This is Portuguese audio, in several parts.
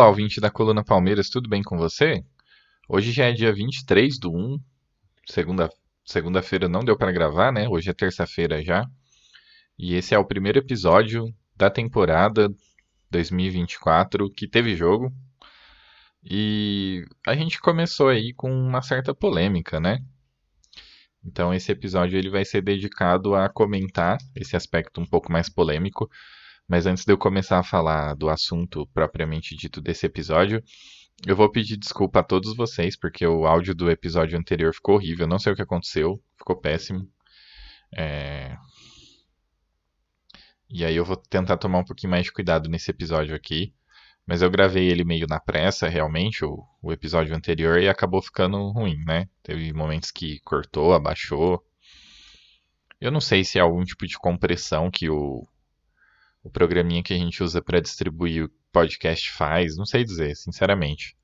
Olá, ouvinte da Coluna Palmeiras, tudo bem com você? Hoje já é dia 23 do 1, segunda, segunda-feira não deu para gravar, né? Hoje é terça-feira já. E esse é o primeiro episódio da temporada 2024 que teve jogo. E a gente começou aí com uma certa polêmica, né? Então esse episódio ele vai ser dedicado a comentar esse aspecto um pouco mais polêmico. Mas antes de eu começar a falar do assunto propriamente dito desse episódio, eu vou pedir desculpa a todos vocês, porque o áudio do episódio anterior ficou horrível. Não sei o que aconteceu, ficou péssimo. É... E aí eu vou tentar tomar um pouquinho mais de cuidado nesse episódio aqui. Mas eu gravei ele meio na pressa, realmente, o, o episódio anterior, e acabou ficando ruim, né? Teve momentos que cortou, abaixou. Eu não sei se é algum tipo de compressão que o, o programinha que a gente usa para distribuir o podcast faz, não sei dizer, sinceramente.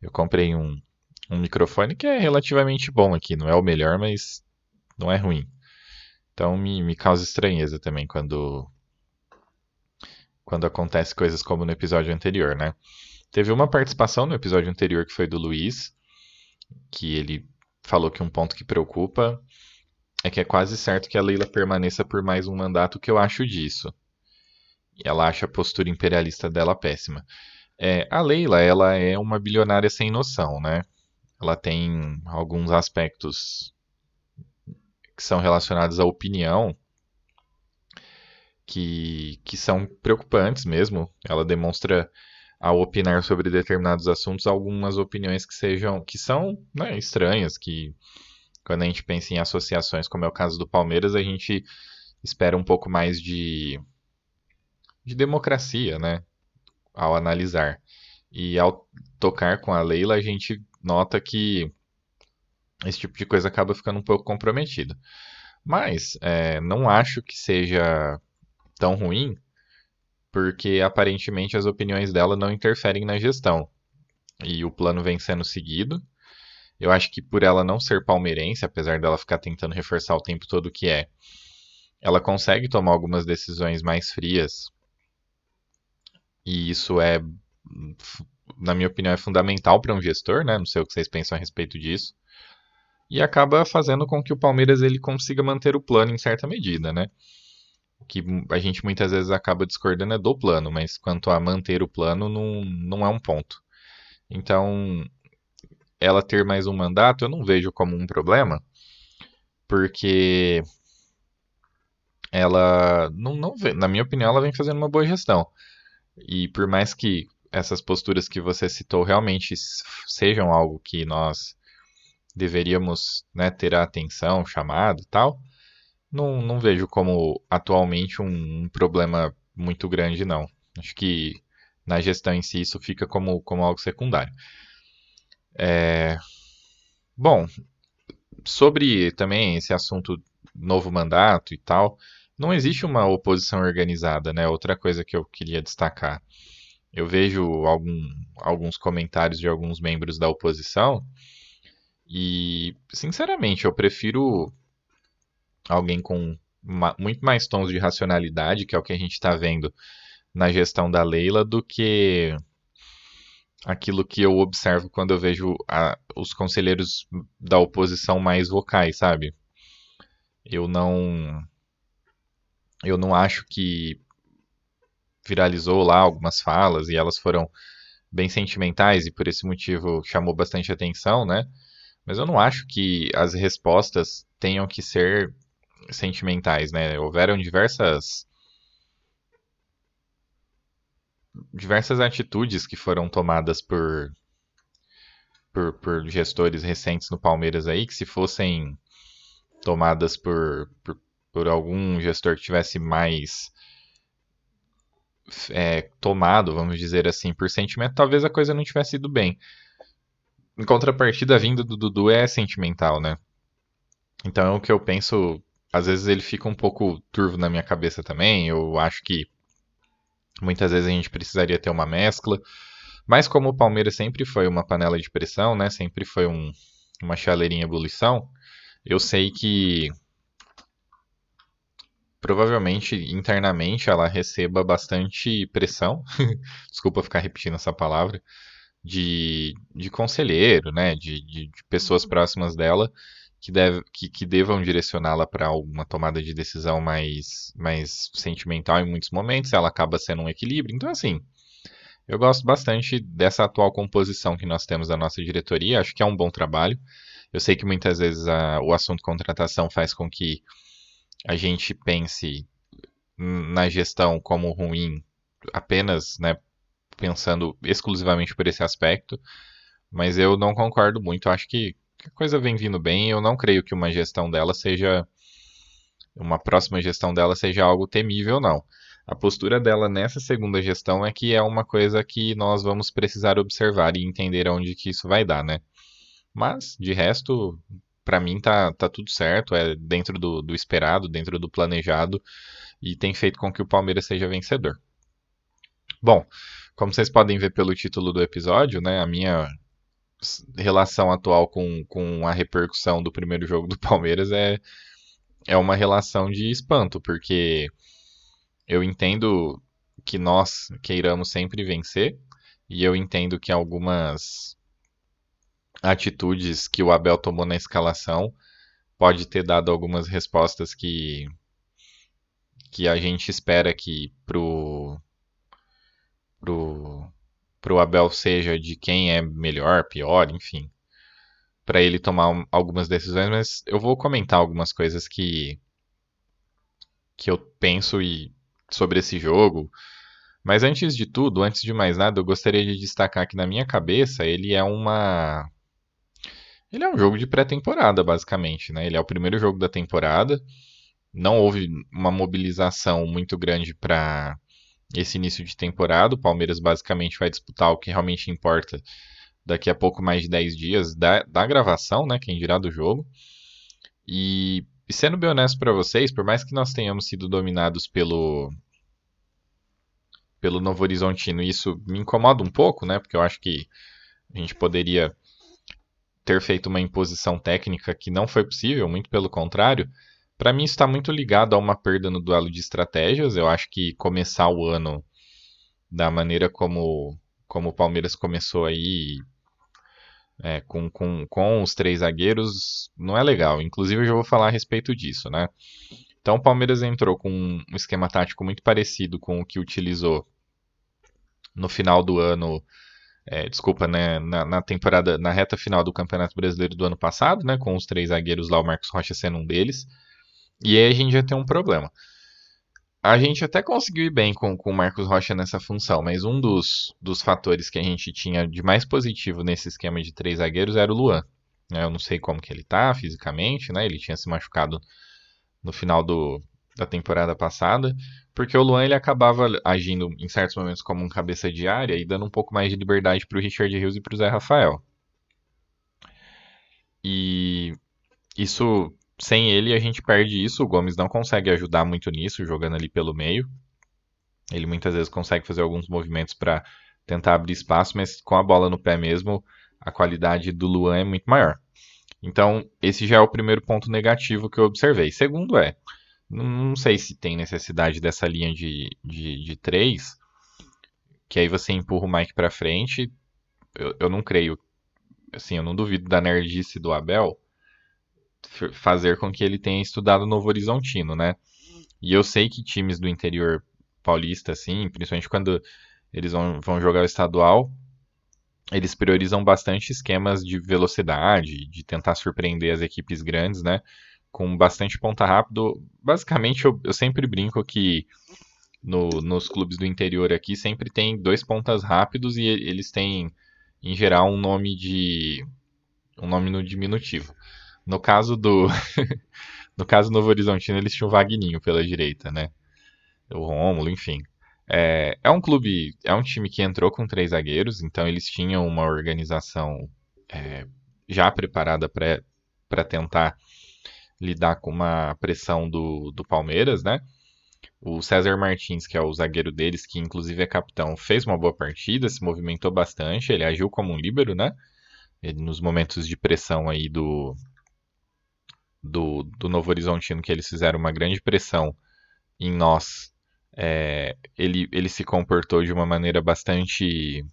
Eu comprei um, um microfone que é relativamente bom aqui, não é o melhor, mas não é ruim. Então me, me causa estranheza também quando quando acontece coisas como no episódio anterior, né? Teve uma participação no episódio anterior que foi do Luiz, que ele falou que um ponto que preocupa é que é quase certo que a Leila permaneça por mais um mandato, que eu acho disso. E ela acha a postura imperialista dela péssima. É, a Leila, ela é uma bilionária sem noção, né? Ela tem alguns aspectos que são relacionados à opinião que, que são preocupantes mesmo. Ela demonstra, ao opinar sobre determinados assuntos, algumas opiniões que sejam que são né, estranhas, que quando a gente pensa em associações, como é o caso do Palmeiras, a gente espera um pouco mais de, de democracia, né? Ao analisar. E ao tocar com a Leila, a gente nota que esse tipo de coisa acaba ficando um pouco comprometido. Mas é, não acho que seja tão ruim, porque aparentemente as opiniões dela não interferem na gestão. E o plano vem sendo seguido. Eu acho que por ela não ser palmeirense, apesar dela ficar tentando reforçar o tempo todo que é, ela consegue tomar algumas decisões mais frias. E isso é, na minha opinião, é fundamental para um gestor, né? Não sei o que vocês pensam a respeito disso. E acaba fazendo com que o Palmeiras ele consiga manter o plano em certa medida, né? Que a gente muitas vezes acaba discordando é do plano, mas quanto a manter o plano, não, não é um ponto. Então, ela ter mais um mandato, eu não vejo como um problema, porque ela, não, não na minha opinião, ela vem fazendo uma boa gestão. E por mais que essas posturas que você citou realmente sejam algo que nós deveríamos né, ter a atenção, chamado e tal, não, não vejo como atualmente um, um, problema muito grande, não. Acho que na gestão em si isso fica como, como algo secundário. É... Bom, sobre também esse assunto novo mandato e tal, não existe uma oposição organizada, né? Outra coisa que eu queria destacar. Eu vejo algum, alguns comentários de alguns membros da oposição e, sinceramente, eu prefiro alguém com ma muito mais tons de racionalidade, que é o que a gente está vendo na gestão da Leila, do que aquilo que eu observo quando eu vejo a, os conselheiros da oposição mais vocais, sabe? Eu não eu não acho que viralizou lá algumas falas e elas foram bem sentimentais e por esse motivo chamou bastante atenção, né? Mas eu não acho que as respostas tenham que ser sentimentais, né? Houveram diversas diversas atitudes que foram tomadas por, por, por gestores recentes no Palmeiras aí, que se fossem tomadas por, por, por algum gestor que tivesse mais é, tomado, vamos dizer assim, por sentimento, talvez a coisa não tivesse ido bem. Em contrapartida, a vinda do Dudu é sentimental, né? Então é o que eu penso, às vezes ele fica um pouco turvo na minha cabeça também. Eu acho que muitas vezes a gente precisaria ter uma mescla. Mas como o Palmeiras sempre foi uma panela de pressão, né? Sempre foi um, uma chaleirinha ebulição, eu sei que provavelmente internamente ela receba bastante pressão, desculpa ficar repetindo essa palavra, de, de conselheiro, né, de, de, de pessoas próximas dela que, deve, que, que devam direcioná-la para uma tomada de decisão mais, mais sentimental em muitos momentos, ela acaba sendo um equilíbrio. Então, assim, eu gosto bastante dessa atual composição que nós temos da nossa diretoria, acho que é um bom trabalho. Eu sei que muitas vezes a, o assunto contratação faz com que a gente pense na gestão como ruim apenas, né, pensando exclusivamente por esse aspecto, mas eu não concordo muito. Acho que a coisa vem vindo bem. Eu não creio que uma gestão dela seja uma próxima gestão dela seja algo temível, não. A postura dela nessa segunda gestão é que é uma coisa que nós vamos precisar observar e entender onde que isso vai dar, né? Mas, de resto, para mim tá, tá tudo certo, é dentro do, do esperado, dentro do planejado e tem feito com que o Palmeiras seja vencedor. Bom, como vocês podem ver pelo título do episódio, né, a minha relação atual com, com a repercussão do primeiro jogo do Palmeiras é, é uma relação de espanto, porque eu entendo que nós queiramos sempre vencer, e eu entendo que algumas atitudes que o Abel tomou na escalação pode ter dado algumas respostas que que a gente espera que pro pro pro Abel seja de quem é melhor, pior, enfim, para ele tomar algumas decisões, mas eu vou comentar algumas coisas que que eu penso e sobre esse jogo. Mas antes de tudo, antes de mais nada, eu gostaria de destacar que na minha cabeça ele é uma ele é um jogo de pré-temporada, basicamente, né? Ele é o primeiro jogo da temporada. Não houve uma mobilização muito grande para esse início de temporada. O Palmeiras basicamente vai disputar o que realmente importa daqui a pouco mais de 10 dias da, da gravação, né? Quem dirá do jogo. E, sendo bem honesto para vocês, por mais que nós tenhamos sido dominados pelo pelo Novo Horizontino, isso me incomoda um pouco, né? Porque eu acho que a gente poderia ter feito uma imposição técnica que não foi possível, muito pelo contrário. Para mim, isso está muito ligado a uma perda no duelo de estratégias. Eu acho que começar o ano da maneira como, como o Palmeiras começou aí, é, com, com, com os três zagueiros, não é legal. Inclusive, eu já vou falar a respeito disso, né? Então, o Palmeiras entrou com um esquema tático muito parecido com o que utilizou no final do ano é, desculpa, né, na, na, temporada, na reta final do Campeonato Brasileiro do ano passado, né, com os três zagueiros lá, o Marcos Rocha sendo um deles. E aí a gente já tem um problema. A gente até conseguiu ir bem com, com o Marcos Rocha nessa função, mas um dos, dos fatores que a gente tinha de mais positivo nesse esquema de três zagueiros era o Luan. Né, eu não sei como que ele tá fisicamente, né? Ele tinha se machucado no final do, da temporada passada, porque o Luan ele acabava agindo em certos momentos como um cabeça de área e dando um pouco mais de liberdade para o Richard Rios e para o Zé Rafael. E isso, sem ele, a gente perde isso. O Gomes não consegue ajudar muito nisso, jogando ali pelo meio. Ele muitas vezes consegue fazer alguns movimentos para tentar abrir espaço, mas com a bola no pé mesmo, a qualidade do Luan é muito maior. Então, esse já é o primeiro ponto negativo que eu observei. Segundo é, não sei se tem necessidade dessa linha de, de, de três, que aí você empurra o Mike para frente. Eu, eu não creio, assim, eu não duvido da nerdice do Abel fazer com que ele tenha estudado Novo Horizontino, né? E eu sei que times do interior paulista, assim, principalmente quando eles vão, vão jogar o estadual, eles priorizam bastante esquemas de velocidade, de tentar surpreender as equipes grandes, né? Com bastante ponta rápido. Basicamente, eu, eu sempre brinco que no, nos clubes do interior aqui sempre tem dois pontas rápidos e eles têm, em geral, um nome de um nome no diminutivo. No caso do no caso do Novo Horizontino, eles tinham o Vagninho pela direita, né? O Rômulo, enfim. É, é um clube, é um time que entrou com três zagueiros, então eles tinham uma organização é, já preparada para tentar lidar com uma pressão do, do Palmeiras, né? O César Martins, que é o zagueiro deles, que inclusive é capitão, fez uma boa partida, se movimentou bastante, ele agiu como um líbero, né? Ele, nos momentos de pressão aí do, do, do Novo Horizontino, que eles fizeram uma grande pressão em nós, é, ele, ele se comportou de uma maneira bastante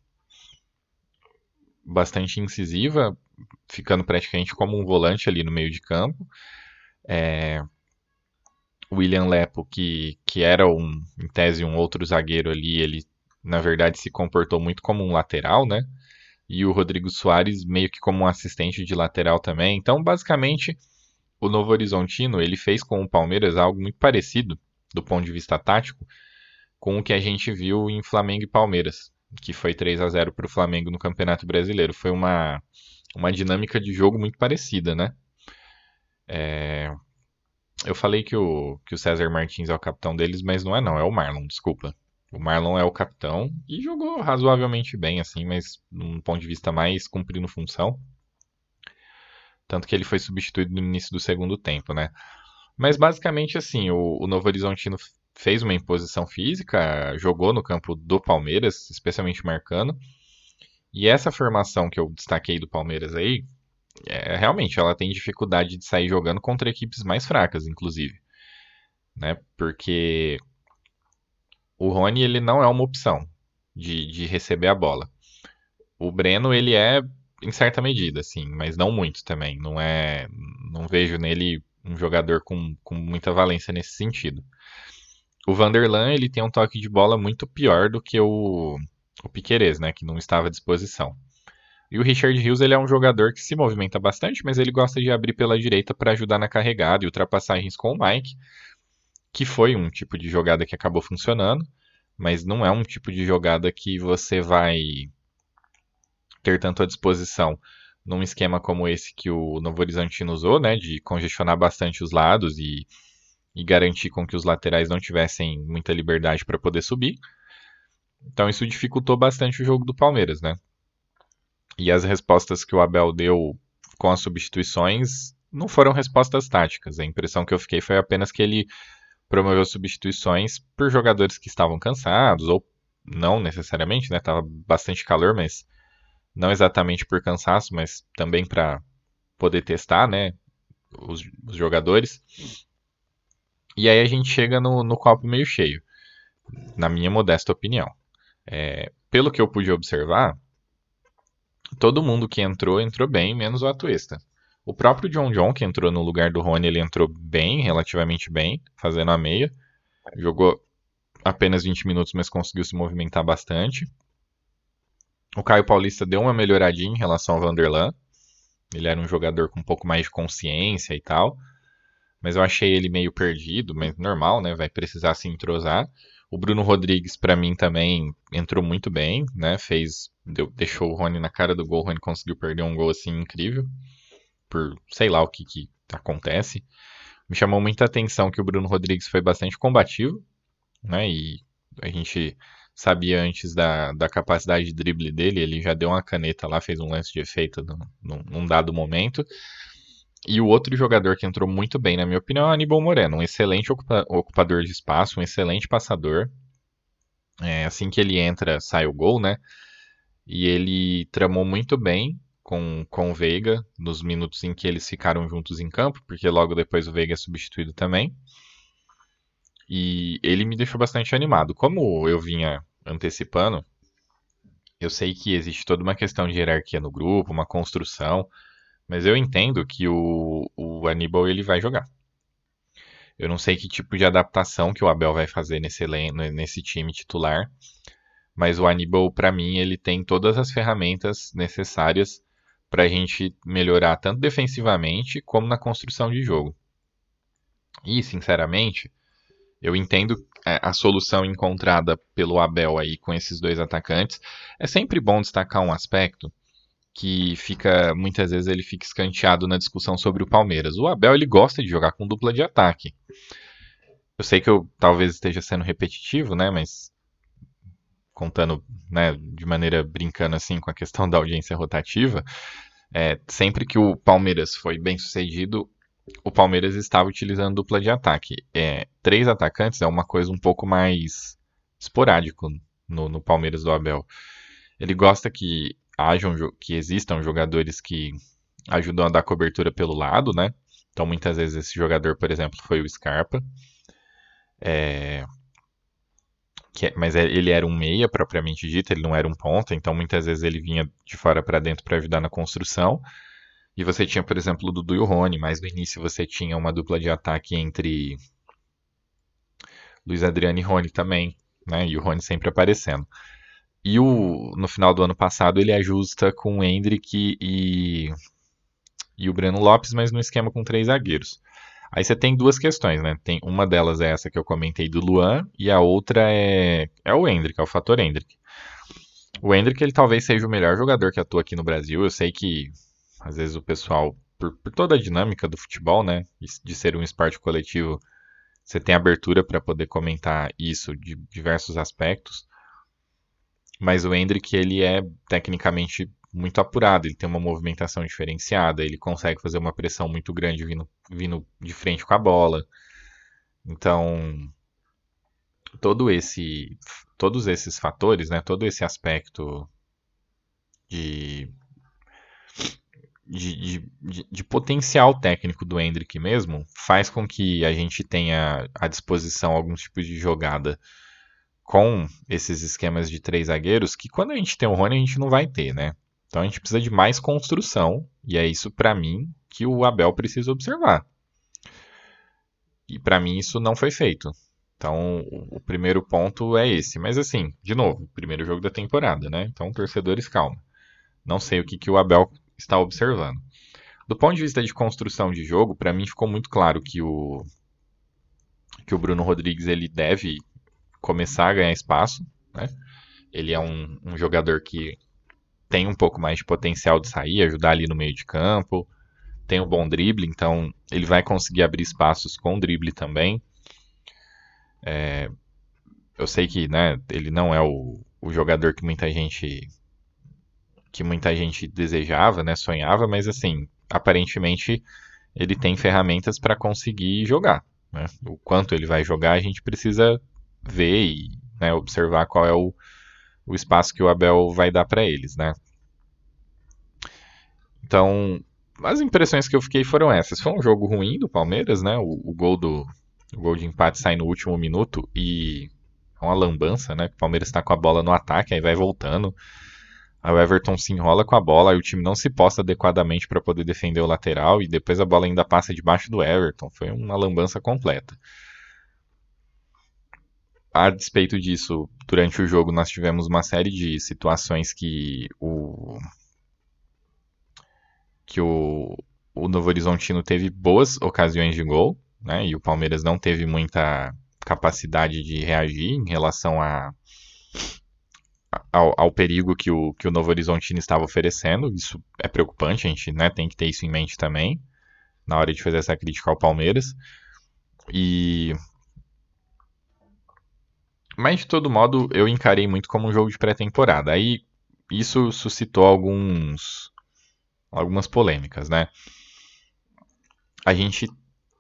bastante incisiva, ficando praticamente como um volante ali no meio de campo. É, William Lepo, que, que era um, em tese um outro zagueiro ali, ele na verdade se comportou muito como um lateral, né? E o Rodrigo Soares meio que como um assistente de lateral também. Então, basicamente, o Novo Horizontino ele fez com o Palmeiras algo muito parecido do ponto de vista tático com o que a gente viu em Flamengo e Palmeiras, que foi 3 a 0 para o Flamengo no Campeonato Brasileiro. Foi uma, uma dinâmica de jogo muito parecida, né? É, eu falei que o, que o César Martins é o capitão deles, mas não é não, é o Marlon, desculpa. O Marlon é o capitão e jogou razoavelmente bem, assim, mas num ponto de vista mais cumprindo função. Tanto que ele foi substituído no início do segundo tempo, né? Mas basicamente assim, o, o Novo Horizontino fez uma imposição física, jogou no campo do Palmeiras, especialmente marcando. E essa formação que eu destaquei do Palmeiras aí, é, realmente ela tem dificuldade de sair jogando contra equipes mais fracas, inclusive. Né? Porque o Rony ele não é uma opção de, de receber a bola. O Breno ele é em certa medida, sim, mas não muito também. Não é, não vejo nele um jogador com, com muita valência nesse sentido. O Vanderlan ele tem um toque de bola muito pior do que o, o Piquerez, né, que não estava à disposição. E o Richard Hills ele é um jogador que se movimenta bastante, mas ele gosta de abrir pela direita para ajudar na carregada e ultrapassagens com o Mike, que foi um tipo de jogada que acabou funcionando, mas não é um tipo de jogada que você vai ter tanto à disposição num esquema como esse que o Novo Horizontino usou, né, de congestionar bastante os lados e, e garantir com que os laterais não tivessem muita liberdade para poder subir. Então isso dificultou bastante o jogo do Palmeiras, né? E as respostas que o Abel deu com as substituições não foram respostas táticas. A impressão que eu fiquei foi apenas que ele promoveu substituições por jogadores que estavam cansados, ou não necessariamente, né? Tava bastante calor, mas não exatamente por cansaço, mas também para poder testar, né? Os, os, jogadores. E aí a gente chega no, no copo meio cheio, na minha modesta opinião. É, pelo que eu pude observar, todo mundo que entrou, entrou bem, menos o Atuesta. O próprio John John, que entrou no lugar do Rony, ele entrou bem, relativamente bem, fazendo a meia. Jogou apenas 20 minutos, mas conseguiu se movimentar bastante. O Caio Paulista deu uma melhoradinha em relação ao Vanderlan. Ele era um jogador com um pouco mais de consciência e tal. Mas eu achei ele meio perdido, mas normal, né? Vai precisar se entrosar. O Bruno Rodrigues, para mim, também entrou muito bem, né? Fez, deu, deixou o Rony na cara do gol. O Rony conseguiu perder um gol assim incrível, por sei lá o que, que acontece. Me chamou muita atenção que o Bruno Rodrigues foi bastante combativo, né? E a gente sabia antes da, da capacidade de drible dele, ele já deu uma caneta lá, fez um lance de efeito num, num dado momento. E o outro jogador que entrou muito bem, na minha opinião, é o Aníbal Moreno. Um excelente ocupa ocupador de espaço, um excelente passador. É, assim que ele entra, sai o gol, né? E ele tramou muito bem com, com o Veiga nos minutos em que eles ficaram juntos em campo, porque logo depois o Veiga é substituído também. E ele me deixou bastante animado. Como eu vinha antecipando, eu sei que existe toda uma questão de hierarquia no grupo, uma construção. Mas eu entendo que o, o Aníbal ele vai jogar. Eu não sei que tipo de adaptação que o Abel vai fazer nesse, nesse time titular, mas o Aníbal, para mim, ele tem todas as ferramentas necessárias para a gente melhorar tanto defensivamente como na construção de jogo. E, sinceramente, Eu entendo é, a solução encontrada pelo Abel aí com esses dois atacantes. É sempre bom destacar um aspecto que fica muitas vezes ele fica escanteado na discussão sobre o Palmeiras. O Abel ele gosta de jogar com dupla de ataque. Eu sei que eu talvez esteja sendo repetitivo, né, mas contando, né, de maneira brincando assim com a questão da audiência rotativa, é, sempre que o Palmeiras foi bem sucedido, o Palmeiras estava utilizando dupla de ataque. É, três atacantes é uma coisa um pouco mais esporádico no, no Palmeiras do Abel. Ele gosta que hajam, que existam jogadores que ajudam a dar cobertura pelo lado, né? Então muitas vezes esse jogador, por exemplo, foi o Scarpa. É, é, mas é, ele era um meia propriamente dito, ele não era um ponta, então muitas vezes ele vinha de fora para dentro para ajudar na construção. E você tinha, por exemplo, o Dudu e o Rony, mas no início você tinha uma dupla de ataque entre Luiz Adriano e Rony também, né? E o Rony sempre aparecendo. E o, no final do ano passado ele ajusta com o Hendrick e, e o Breno Lopes, mas no esquema com três zagueiros. Aí você tem duas questões, né? Tem, uma delas é essa que eu comentei do Luan, e a outra é, é o Hendrick, é o fator Hendrick. O Hendrick, ele talvez seja o melhor jogador que atua aqui no Brasil. Eu sei que, às vezes, o pessoal, por, por toda a dinâmica do futebol, né? De ser um esporte coletivo, você tem abertura para poder comentar isso de diversos aspectos. Mas o Hendrick, ele é tecnicamente muito apurado, ele tem uma movimentação diferenciada, ele consegue fazer uma pressão muito grande vindo, vindo de frente com a bola. Então, todo esse, todos esses fatores, né, todo esse aspecto de, de, de, de, potencial técnico do Hendrick mesmo, faz com que a gente tenha à disposição alguns tipos de jogada com esses esquemas de três zagueiros, que quando a gente tem o Rony a gente não vai ter, né? Então a gente precisa de mais construção, e é isso para mim que o Abel precisa observar. E para mim isso não foi feito. Então o primeiro ponto é esse. Mas assim, de novo, primeiro jogo da temporada, né? Então torcedores, calma. Não sei o que, que o Abel está observando. Do ponto de vista de construção de jogo, para mim ficou muito claro que o que o Bruno Rodrigues ele deve começar a ganhar espaço, né? Ele é um, um jogador que tem um pouco mais de potencial de sair, ajudar ali no meio de campo, tem um bom drible, então ele vai conseguir abrir espaços com drible também. É, eu sei que né, ele não é o, o jogador que muita gente que muita gente desejava, né, sonhava, mas assim, aparentemente ele tem ferramentas para conseguir jogar. Né? O quanto ele vai jogar, a gente precisa ver e né, observar qual é o, o espaço que o Abel vai dar para eles, né? Então, as impressões que eu fiquei foram essas. Foi um jogo ruim do Palmeiras, né? O, o gol do o gol de empate sai no último minuto e é uma lambança, né? O Palmeiras está com a bola no ataque, aí vai voltando. Aí o Everton se enrola com a bola, aí o time não se posta adequadamente para poder defender o lateral e depois a bola ainda passa debaixo do Everton. Foi uma lambança completa a despeito disso, durante o jogo nós tivemos uma série de situações que o que o, o Novo Horizontino teve boas ocasiões de gol, né? E o Palmeiras não teve muita capacidade de reagir em relação a, ao, ao, perigo que o, que o Novo Horizontino estava oferecendo. Isso é preocupante, a gente né, tem que ter isso em mente também, na hora de fazer essa crítica ao Palmeiras. E mas de todo modo, eu encarei muito como um jogo de pré-temporada. Aí isso suscitou alguns algumas polêmicas, né? A gente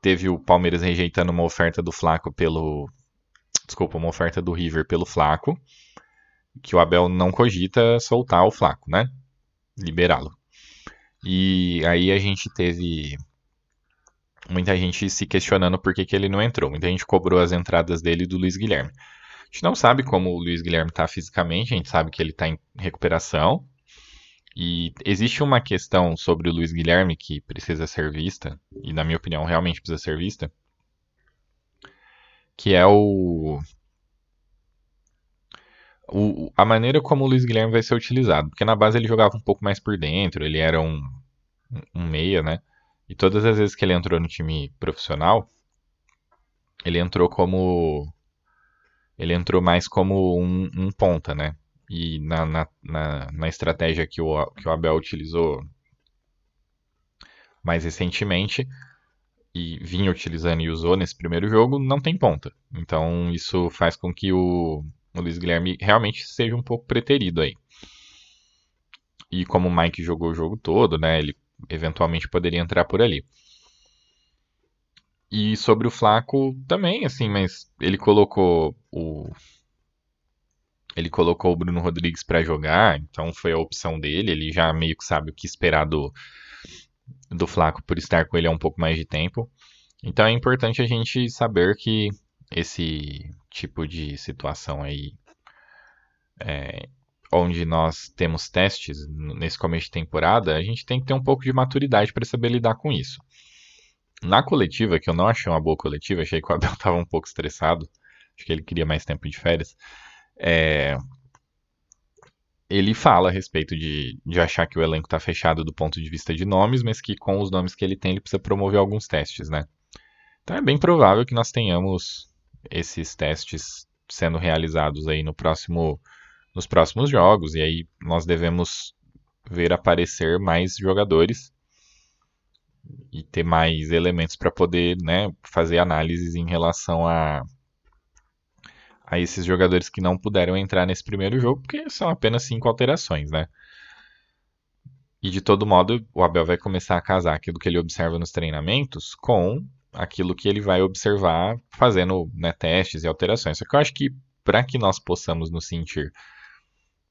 teve o Palmeiras rejeitando uma oferta do Flaco pelo desculpa, uma oferta do River pelo Flaco, que o Abel não cogita soltar o Flaco, né? Liberá-lo. E aí a gente teve muita gente se questionando por que, que ele não entrou. Muita gente cobrou as entradas dele e do Luiz Guilherme. A gente não sabe como o Luiz Guilherme está fisicamente, a gente sabe que ele está em recuperação. E existe uma questão sobre o Luiz Guilherme que precisa ser vista, e na minha opinião realmente precisa ser vista, que é o, o, a maneira como o Luiz Guilherme vai ser utilizado. Porque na base ele jogava um pouco mais por dentro, ele era um, um meia, né? E todas as vezes que ele entrou no time profissional, ele entrou como ele entrou mais como um, um ponta, né? E na, na, na, na, estratégia que o, que o Abel utilizou mais recentemente e vinha utilizando e usou nesse primeiro jogo, não tem ponta. Então isso faz com que o, o Luiz Guilherme realmente seja um pouco preterido aí. E como o Mike jogou o jogo todo, né? Ele eventualmente poderia entrar por ali. E sobre o Flaco também, assim, mas ele colocou o ele colocou o Bruno Rodrigues para jogar, então foi a opção dele, ele já meio que sabe o que esperar do do Flaco por estar com ele há um pouco mais de tempo. Então é importante a gente saber que esse tipo de situação aí é, onde nós temos testes nesse começo de temporada, a gente tem que ter um pouco de maturidade para saber lidar com isso. Na coletiva, que eu não achei uma boa coletiva, achei que o Abel estava um pouco estressado, acho que ele queria mais tempo de férias. É... Ele fala a respeito de, de achar que o elenco está fechado do ponto de vista de nomes, mas que com os nomes que ele tem, ele precisa promover alguns testes, né? Então é bem provável que nós tenhamos esses testes sendo realizados aí no próximo, nos próximos jogos, e aí nós devemos ver aparecer mais jogadores e ter mais elementos para poder né, fazer análises em relação a, a esses jogadores que não puderam entrar nesse primeiro jogo, porque são apenas cinco alterações, né? E de todo modo, o Abel vai começar a casar aquilo que ele observa nos treinamentos com aquilo que ele vai observar fazendo né, testes e alterações. Só que eu acho que para que nós possamos nos sentir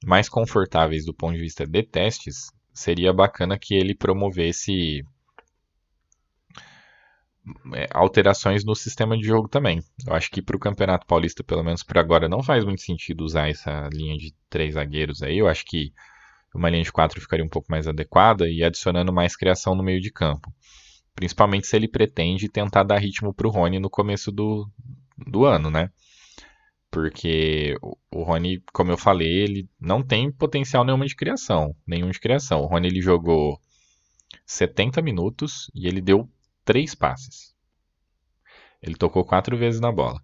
mais confortáveis do ponto de vista de testes, seria bacana que ele promovesse alterações no sistema de jogo também. Eu acho que para o Campeonato Paulista, pelo menos por agora, não faz muito sentido usar essa linha de três zagueiros aí. Eu acho que uma linha de quatro ficaria um pouco mais adequada e adicionando mais criação no meio de campo. Principalmente se ele pretende tentar dar ritmo para o Rony no começo do, do ano, né? Porque o Rony, como eu falei, ele não tem potencial nenhuma de criação. Nenhum de criação. O Rony ele jogou 70 minutos e ele deu três passes. Ele tocou quatro vezes na bola.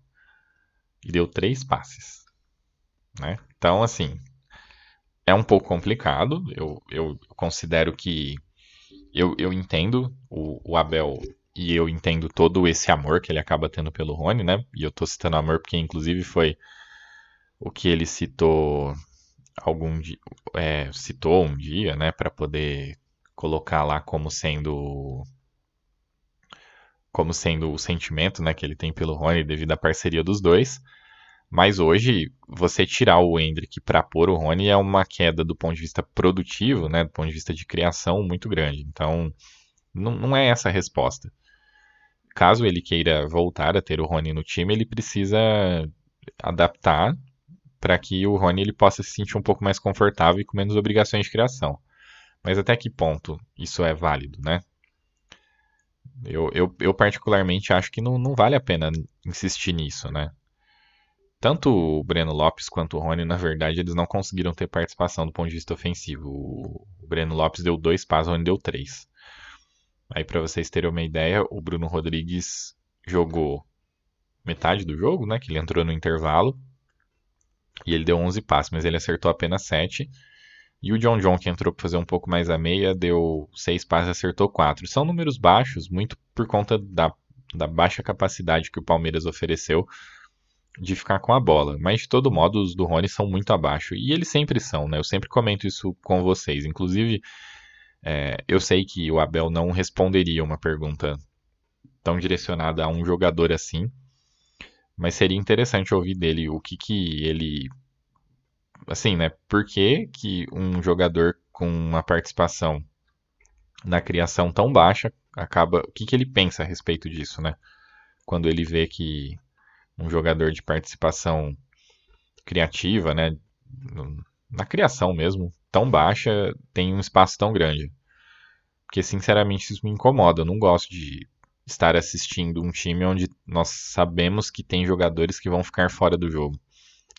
E deu três passes. Né? Então, assim, é um pouco complicado. Eu, eu considero que. Eu, eu entendo o, o Abel e eu entendo todo esse amor que ele acaba tendo pelo Rony, né? E eu tô citando amor porque, inclusive, foi o que ele citou algum dia, é, citou um dia, né, para poder colocar lá como sendo como sendo o sentimento né, que ele tem pelo Rony devido à parceria dos dois. Mas hoje, você tirar o Hendrick para pôr o Rony é uma queda do ponto de vista produtivo, né, do ponto de vista de criação, muito grande. Então, não, não é essa a resposta. Caso ele queira voltar a ter o Rony no time, ele precisa adaptar para que o Rony ele possa se sentir um pouco mais confortável e com menos obrigações de criação. Mas até que ponto isso é válido, né? Eu, eu, eu particularmente acho que não, não vale a pena insistir nisso, né? Tanto o Breno Lopes quanto o Rony, na verdade, eles não conseguiram ter participação do ponto de vista ofensivo. O, Breno Lopes deu dois passos, o Rony deu três. Aí, para vocês terem uma ideia, o Bruno Rodrigues jogou metade do jogo, né? Que ele entrou no intervalo. E ele deu 11 passos, mas ele acertou apenas 7. E o John John, que entrou para fazer um pouco mais a meia, deu seis passes e acertou quatro. São números baixos, muito por conta da, da baixa capacidade que o Palmeiras ofereceu de ficar com a bola. Mas de todo modo, os do Rony são muito abaixo. E eles sempre são, né? Eu sempre comento isso com vocês. Inclusive, é, eu sei que o Abel não responderia uma pergunta tão direcionada a um jogador assim. Mas seria interessante ouvir dele o que, que ele assim, né? Por que, que um jogador com uma participação na criação tão baixa acaba. O que, que ele pensa a respeito disso, né? Quando ele vê que um jogador de participação criativa, né? Na criação mesmo, tão baixa, tem um espaço tão grande. Porque, sinceramente, isso me incomoda. Eu não gosto de estar assistindo um time onde nós sabemos que tem jogadores que vão ficar fora do jogo.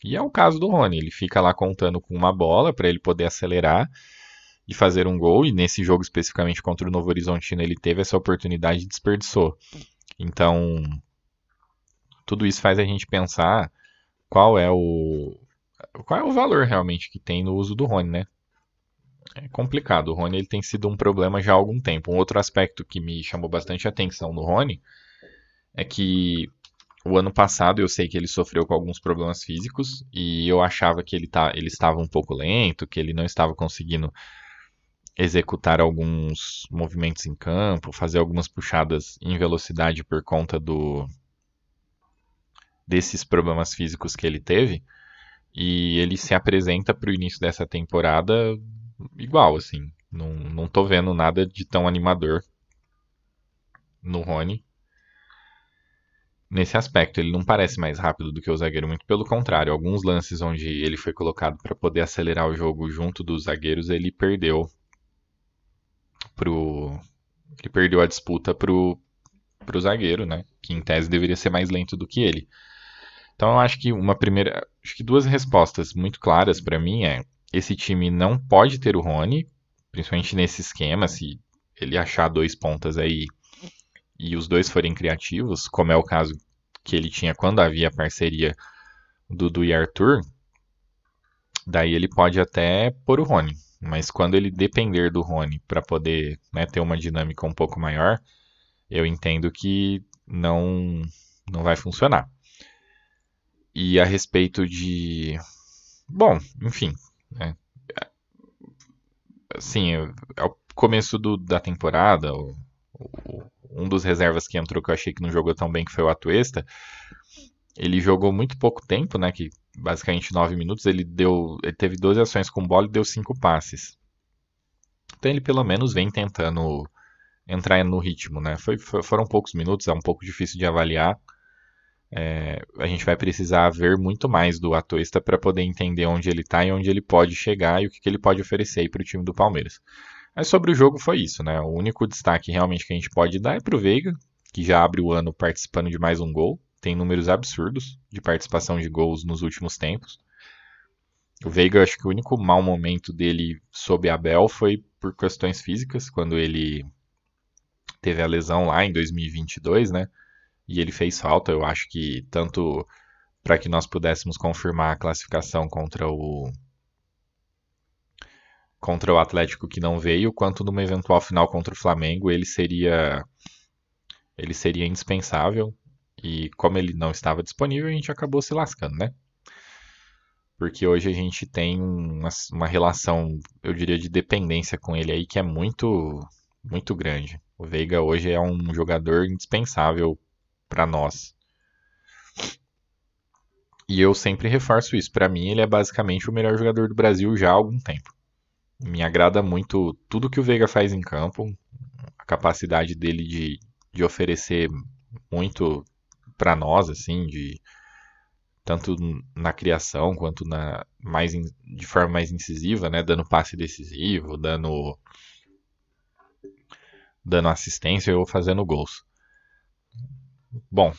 E é o caso do Rony, ele fica lá contando com uma bola para ele poder acelerar e fazer um gol, e nesse jogo especificamente contra o Novo Horizontino ele teve essa oportunidade e desperdiçou. Então, tudo isso faz a gente pensar qual é o qual é o valor realmente que tem no uso do Rony, né? É complicado. O Rony ele tem sido um problema já há algum tempo. Um outro aspecto que me chamou bastante atenção no Rony é que o ano passado eu sei que ele sofreu com alguns problemas físicos e eu achava que ele, tá, ele estava um pouco lento, que ele não estava conseguindo executar alguns movimentos em campo, fazer algumas puxadas em velocidade por conta do desses problemas físicos que ele teve. E ele se apresenta para o início dessa temporada igual, assim. Não, não tô vendo nada de tão animador no Rony nesse aspecto. Ele não parece mais rápido do que o zagueiro, muito pelo contrário. Alguns lances onde ele foi colocado para poder acelerar o jogo junto dos zagueiros, ele perdeu pro ele perdeu a disputa pro pro zagueiro, né? Que em tese deveria ser mais lento do que ele. Então eu acho que uma primeira, acho que duas respostas muito claras para mim é esse time não pode ter o Rony, principalmente nesse esquema, se ele achar dois pontas aí e os dois forem criativos, como é o caso que ele tinha quando havia a parceria do Dudu e Arthur, daí ele pode até pôr o Rony. Mas quando ele depender do Rony para poder né, ter uma dinâmica um pouco maior, eu entendo que não, não vai funcionar. E a respeito de. Bom, enfim. Né, assim, é o começo do, da temporada, o, um dos reservas que entrou que eu achei que não jogou tão bem, que foi o Atuesta. Ele jogou muito pouco tempo, né? Que basicamente 9 minutos, ele deu. Ele teve 12 ações com bola e deu 5 passes. Então ele pelo menos vem tentando entrar no ritmo, né? Foi, foram poucos minutos, é um pouco difícil de avaliar. É, a gente vai precisar ver muito mais do Atoista para poder entender onde ele está e onde ele pode chegar e o que, que ele pode oferecer para o time do Palmeiras. Mas sobre o jogo foi isso, né? O único destaque realmente que a gente pode dar é para o Veiga, que já abre o ano participando de mais um gol tem números absurdos de participação de gols nos últimos tempos. O Veiga, acho que o único mau momento dele sob Abel foi por questões físicas, quando ele teve a lesão lá em 2022, né? E ele fez falta, eu acho que tanto para que nós pudéssemos confirmar a classificação contra o contra o Atlético que não veio, quanto numa eventual final contra o Flamengo, ele seria ele seria indispensável. E como ele não estava disponível, a gente acabou se lascando, né? Porque hoje a gente tem uma, uma relação, eu diria, de dependência com ele aí que é muito, muito grande. O Veiga hoje é um jogador indispensável para nós. E eu sempre reforço isso. Para mim, ele é basicamente o melhor jogador do Brasil já há algum tempo. Me agrada muito tudo que o Veiga faz em campo, a capacidade dele de, de oferecer muito para nós, assim, de tanto na criação quanto na mais de forma mais incisiva, né, dando passe decisivo, dando dando assistência ou fazendo gols. Bom,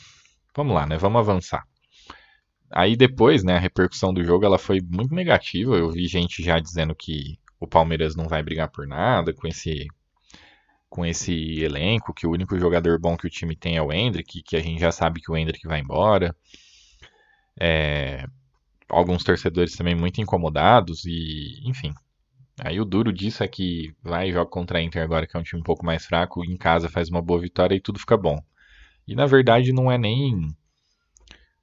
vamos lá, né? Vamos avançar. Aí depois, né, a repercussão do jogo ela foi muito negativa. Eu vi gente já dizendo que o Palmeiras não vai brigar por nada com esse com esse elenco, que o único jogador bom que o time tem é o Hendrick, que a gente já sabe que o Hendrick vai embora. É, alguns torcedores também muito incomodados e, enfim. Aí o duro disso é que vai e joga contra a Inter agora, que é um time um pouco mais fraco, em casa faz uma boa vitória e tudo fica bom. E na verdade não é nem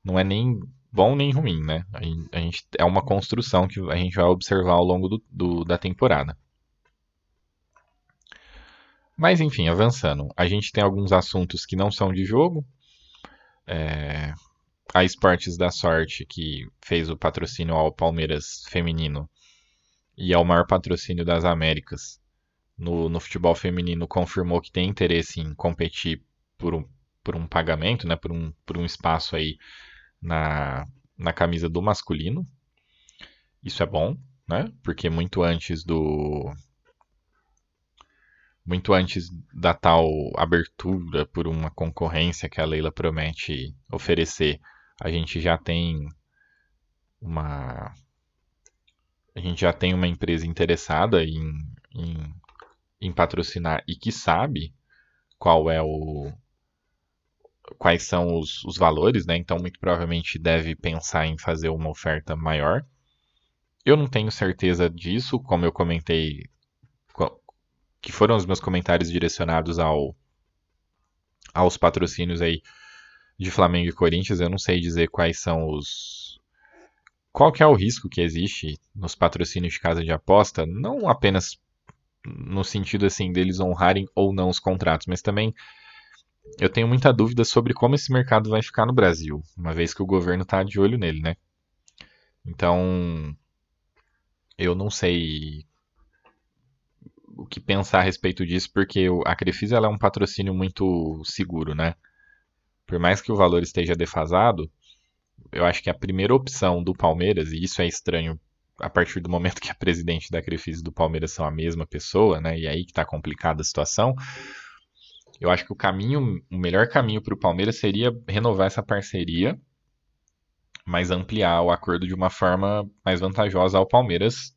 não é nem bom nem ruim, né? A gente, é uma construção que a gente vai observar ao longo do, do da temporada. Mas enfim, avançando. A gente tem alguns assuntos que não são de jogo. É, a Esportes da Sorte, que fez o patrocínio ao Palmeiras feminino e é o maior patrocínio das Américas no, no futebol feminino, confirmou que tem interesse em competir por um, por um pagamento, né, por, um, por um espaço aí na, na camisa do masculino. Isso é bom, né? Porque muito antes do, muito antes da tal abertura por uma concorrência que a Leila promete oferecer, a gente já tem uma a gente já tem uma empresa interessada em, em, em patrocinar e que sabe qual é o quais são os, os valores, né? Então, muito provavelmente deve pensar em fazer uma oferta maior. Eu não tenho certeza disso, como eu comentei, que foram os meus comentários direcionados ao, aos patrocínios aí de Flamengo e Corinthians. Eu não sei dizer quais são os. Qual que é o risco que existe nos patrocínios de casa de aposta, não apenas no sentido assim deles honrarem ou não os contratos, mas também eu tenho muita dúvida sobre como esse mercado vai ficar no Brasil, uma vez que o governo está de olho nele, né? Então, eu não sei o que pensar a respeito disso, porque a Crefisa é um patrocínio muito seguro, né? Por mais que o valor esteja defasado, eu acho que a primeira opção do Palmeiras, e isso é estranho a partir do momento que a presidente da Crefisa e do Palmeiras são a mesma pessoa, né? E aí que está complicada a situação. Eu acho que o caminho, o melhor caminho para o Palmeiras seria renovar essa parceria, mas ampliar o acordo de uma forma mais vantajosa ao Palmeiras.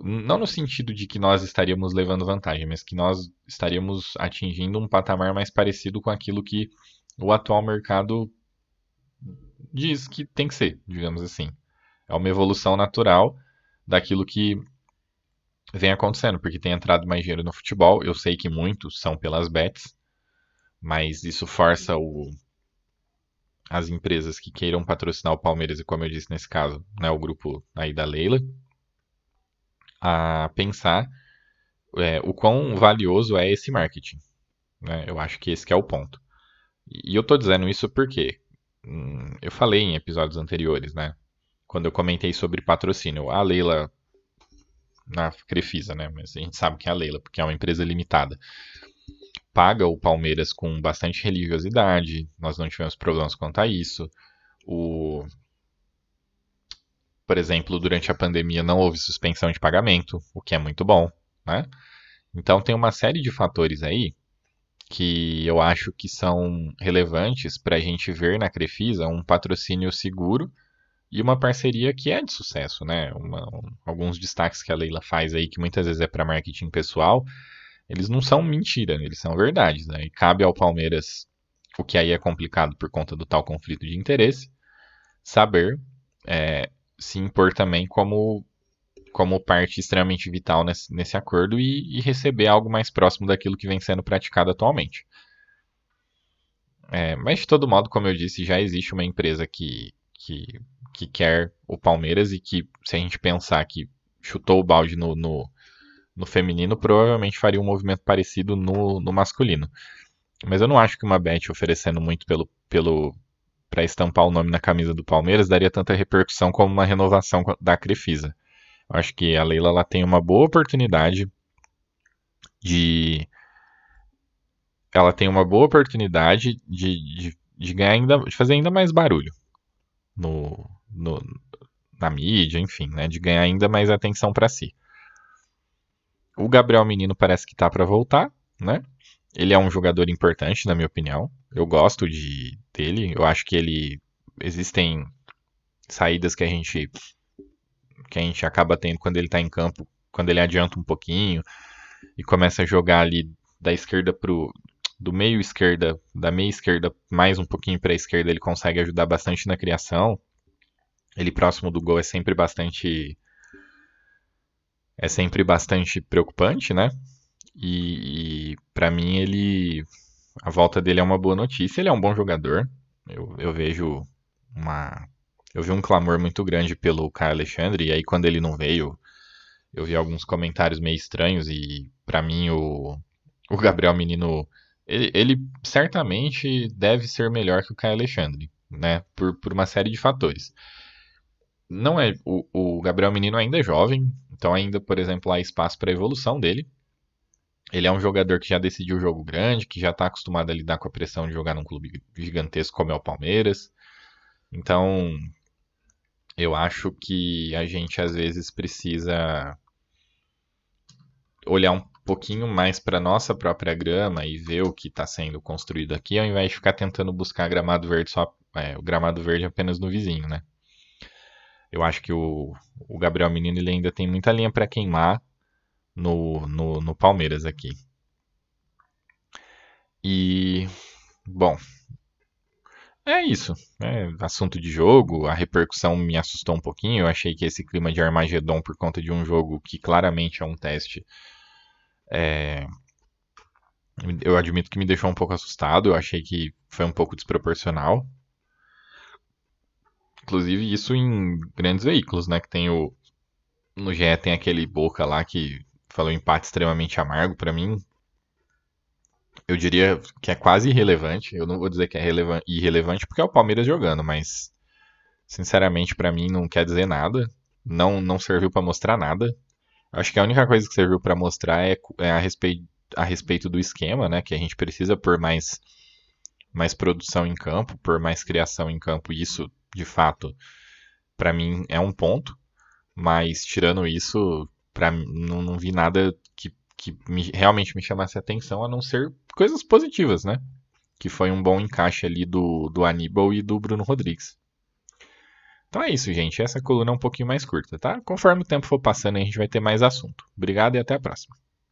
Não no sentido de que nós estaríamos levando vantagem, mas que nós estaríamos atingindo um patamar mais parecido com aquilo que o atual mercado diz que tem que ser, digamos assim. É uma evolução natural daquilo que vem acontecendo, porque tem entrado mais dinheiro no futebol. Eu sei que muitos são pelas bets, mas isso força o, as empresas que queiram patrocinar o Palmeiras, e como eu disse nesse caso, né, o grupo aí da Leila, a pensar é, o quão valioso é esse marketing. Né? Eu acho que esse que é o ponto. E eu estou dizendo isso porque hum, eu falei em episódios anteriores, né? quando eu comentei sobre patrocínio. A Leila, na Crefisa, né? Mas a gente sabe que é a Leila, porque é uma empresa limitada. Paga o Palmeiras com bastante religiosidade, nós não tivemos problemas quanto a isso. O... Por exemplo, durante a pandemia não houve suspensão de pagamento, o que é muito bom, né? Então tem uma série de fatores aí que eu acho que são relevantes para a gente ver na Crefisa um patrocínio seguro e uma parceria que é de sucesso, né? Uma, um, alguns destaques que a Leila faz aí, que muitas vezes é para marketing pessoal, eles não são mentira, eles são verdades, né? E cabe ao Palmeiras, o que aí é complicado por conta do tal conflito de interesse, saber é, se impor também como, como parte extremamente vital nesse, nesse acordo e, e, receber algo mais próximo daquilo que vem sendo praticado atualmente. É, mas de todo modo, como eu disse, já existe uma empresa que, que que quer o Palmeiras e que, se a gente pensar que chutou o balde no, no, no feminino, provavelmente faria um movimento parecido no, no masculino. Mas eu não acho que uma bet oferecendo muito pelo, pelo para estampar o nome na camisa do Palmeiras daria tanta repercussão como uma renovação da Crefisa. Eu acho que a Leila ela tem uma boa oportunidade de ela tem uma boa oportunidade de, de, de ganhar ainda de fazer ainda mais barulho no, no, na mídia, enfim, né, de ganhar ainda mais atenção para si. O Gabriel Menino parece que tá para voltar, né? Ele é um jogador importante, na minha opinião. Eu gosto de dele. Eu acho que ele existem saídas que a gente que a gente acaba tendo quando ele está em campo, quando ele adianta um pouquinho e começa a jogar ali da esquerda pro do meio esquerda, da meia esquerda mais um pouquinho para a esquerda, ele consegue ajudar bastante na criação. Ele próximo do gol é sempre bastante é sempre bastante preocupante, né? E, e para mim ele a volta dele é uma boa notícia. Ele é um bom jogador. Eu, eu vejo uma eu vi um clamor muito grande pelo Caio Alexandre e aí quando ele não veio eu vi alguns comentários meio estranhos e para mim o, o Gabriel Menino ele, ele, certamente deve ser melhor que o Caio Alexandre, né? Por, por uma série de fatores não é o, o Gabriel Menino ainda é jovem, então ainda, por exemplo, há espaço para evolução dele. Ele é um jogador que já decidiu o jogo grande, que já está acostumado a lidar com a pressão de jogar num clube gigantesco como é o Palmeiras. Então, eu acho que a gente às vezes precisa olhar um pouquinho mais para nossa própria grama e ver o que está sendo construído aqui, ao invés de ficar tentando buscar gramado verde só é, o gramado verde apenas no vizinho, né? Eu acho que o, o Gabriel Menino ele ainda tem muita linha para queimar no, no, no Palmeiras aqui. E bom, é isso. É assunto de jogo, a repercussão me assustou um pouquinho. Eu achei que esse clima de Armagedon, por conta de um jogo que claramente é um teste, é... eu admito que me deixou um pouco assustado. Eu achei que foi um pouco desproporcional. Inclusive, isso em grandes veículos, né? Que tem o. No GE tem aquele Boca lá que falou empate extremamente amargo. para mim, eu diria que é quase irrelevante. Eu não vou dizer que é irrelevante porque é o Palmeiras jogando, mas sinceramente para mim não quer dizer nada. Não não serviu para mostrar nada. Acho que a única coisa que serviu para mostrar é, é, a, respeito, a respeito do esquema, né? Que a gente precisa por mais mais produção em campo, por mais criação em campo. Isso, de fato, para mim é um ponto. Mas tirando isso, para não, não vi nada que que me, realmente me chamasse atenção, a não ser coisas positivas, né? Que foi um bom encaixe ali do, do Aníbal e do Bruno Rodrigues. Então é isso, gente. Essa coluna é um pouquinho mais curta, tá? Conforme o tempo for passando, a gente vai ter mais assunto. Obrigado e até a próxima.